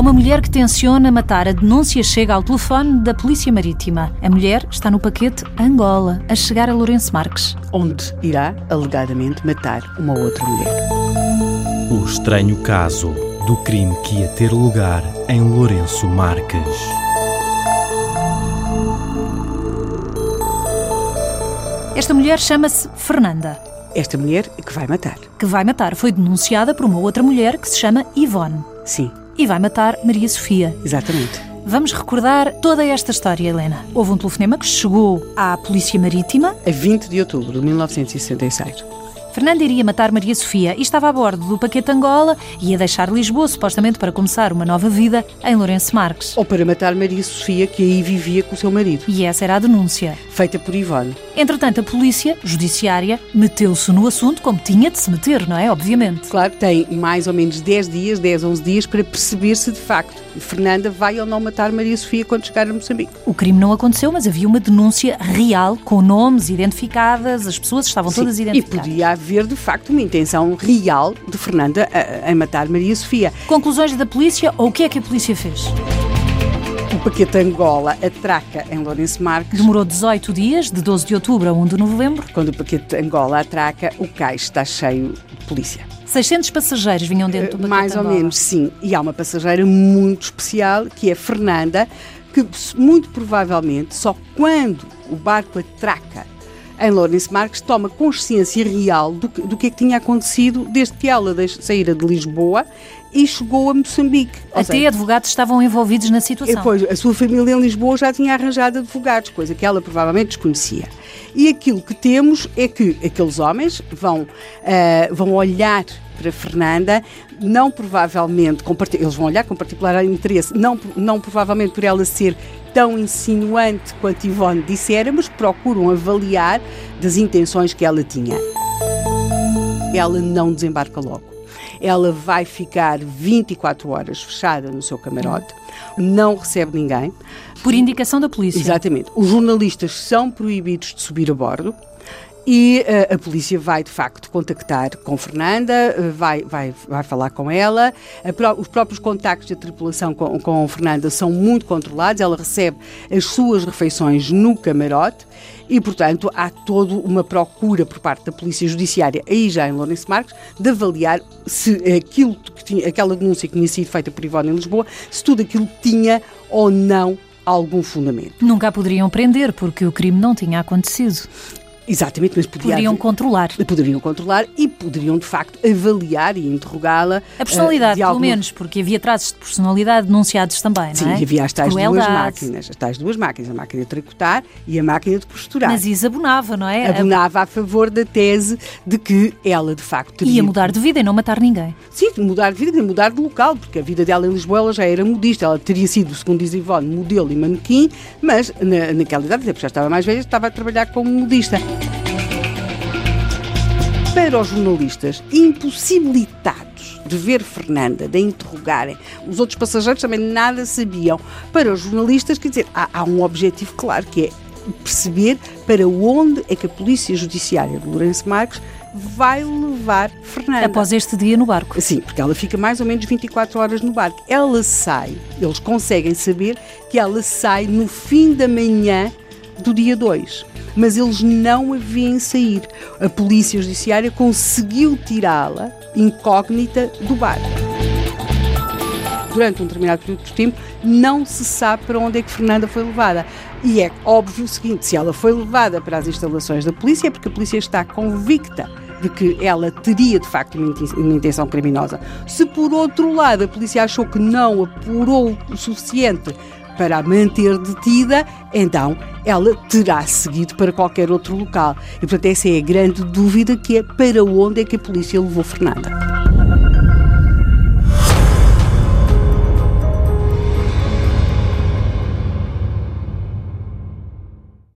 Há uma mulher que tenciona matar. A denúncia chega ao telefone da Polícia Marítima. A mulher está no paquete Angola, a chegar a Lourenço Marques. Onde irá, alegadamente, matar uma outra mulher. O estranho caso do crime que ia ter lugar em Lourenço Marques. Esta mulher chama-se Fernanda. Esta mulher que vai matar. Que vai matar foi denunciada por uma outra mulher que se chama Ivone. Sim. E vai matar Maria Sofia. Exatamente. Vamos recordar toda esta história, Helena. Houve um telefonema que chegou à Polícia Marítima. A 20 de outubro de 1966. Fernanda iria matar Maria Sofia e estava a bordo do paquete Angola e ia deixar Lisboa, supostamente para começar uma nova vida em Lourenço Marques. Ou para matar Maria Sofia, que aí vivia com o seu marido. E essa era a denúncia. Feita por Ivone. Entretanto, a polícia judiciária meteu-se no assunto como tinha de se meter, não é? Obviamente. Claro, tem mais ou menos 10 dias, 10, 11 dias, para perceber se de facto Fernanda vai ou não matar Maria Sofia quando chegar a Moçambique. O crime não aconteceu, mas havia uma denúncia real, com nomes identificadas, as pessoas estavam Sim, todas identificadas. E podia haver, de facto, uma intenção real de Fernanda a, a matar Maria Sofia. Conclusões da polícia ou o que é que a polícia fez? O paquete Angola atraca em Lourenço Marques. Demorou 18 dias, de 12 de outubro a 1 de novembro. Quando o paquete Angola atraca, o cais está cheio de polícia. 600 passageiros vinham dentro do paquete Mais ou Angola. menos, sim. E há uma passageira muito especial, que é Fernanda, que muito provavelmente só quando o barco atraca em Lourenço Marques toma consciência real do que, do que é que tinha acontecido desde que ela saíra de Lisboa e chegou a Moçambique. Até seja, advogados estavam envolvidos na situação. Depois, a sua família em Lisboa já tinha arranjado advogados, coisa que ela provavelmente desconhecia. E aquilo que temos é que aqueles homens vão, ah, vão olhar para Fernanda, não provavelmente, eles vão olhar com particular interesse, não, não provavelmente por ela ser tão insinuante quanto Ivone dissera, mas procuram avaliar das intenções que ela tinha. Ela não desembarca logo. Ela vai ficar 24 horas fechada no seu camarote, não recebe ninguém. Por indicação da polícia. Exatamente. Os jornalistas são proibidos de subir a bordo. E eh, a polícia vai, de facto, contactar com Fernanda, eh, vai, vai, vai falar com ela. Os próprios contactos da tripulação com, com Fernanda são muito controlados. Ela recebe as suas refeições no camarote e, portanto, há toda uma procura por parte da Polícia Judiciária, aí já em Lourenço Marques, de avaliar se aquilo que tinha, aquela denúncia que tinha sido feita por Ivone em Lisboa, se tudo aquilo tinha ou não algum fundamento. Nunca a poderiam prender porque o crime não tinha acontecido. Exatamente, mas podia Poderiam haver- controlar. poderiam controlar e poderiam de facto avaliar e interrogá-la. A personalidade, eh, de pelo menos, porque havia traços de personalidade denunciados também, Sim, não é? e havia as tais duas máquinas, as tais duas máquinas, a máquina de tricotar e a máquina de costurar. Mas isso abonava, não é? Abonava a favor da tese de que ela de facto teria. Ia mudar de vida e não matar ninguém. Sim, mudar de vida e mudar de local, porque a vida dela em Lisboa ela já era modista. Ela teria sido, segundo diz Ivone, modelo e manequim, mas na, naquela idade, já estava mais velha, estava a trabalhar como modista. Para os jornalistas impossibilitados de ver Fernanda, de a interrogarem, os outros passageiros também nada sabiam. Para os jornalistas, quer dizer, há, há um objetivo claro que é perceber para onde é que a Polícia Judiciária de Lourenço Marques vai levar Fernanda. Após este dia no barco. Sim, porque ela fica mais ou menos 24 horas no barco. Ela sai, eles conseguem saber que ela sai no fim da manhã do dia 2. Mas eles não a veem sair. A polícia judiciária conseguiu tirá-la incógnita do barco. Durante um determinado período de tempo, não se sabe para onde é que Fernanda foi levada. E é óbvio o seguinte: se ela foi levada para as instalações da polícia, é porque a polícia está convicta de que ela teria de facto uma intenção criminosa. Se por outro lado a polícia achou que não apurou o suficiente para a manter detida, então ela terá seguido para qualquer outro local. E portanto essa é a grande dúvida que é para onde é que a polícia levou Fernanda.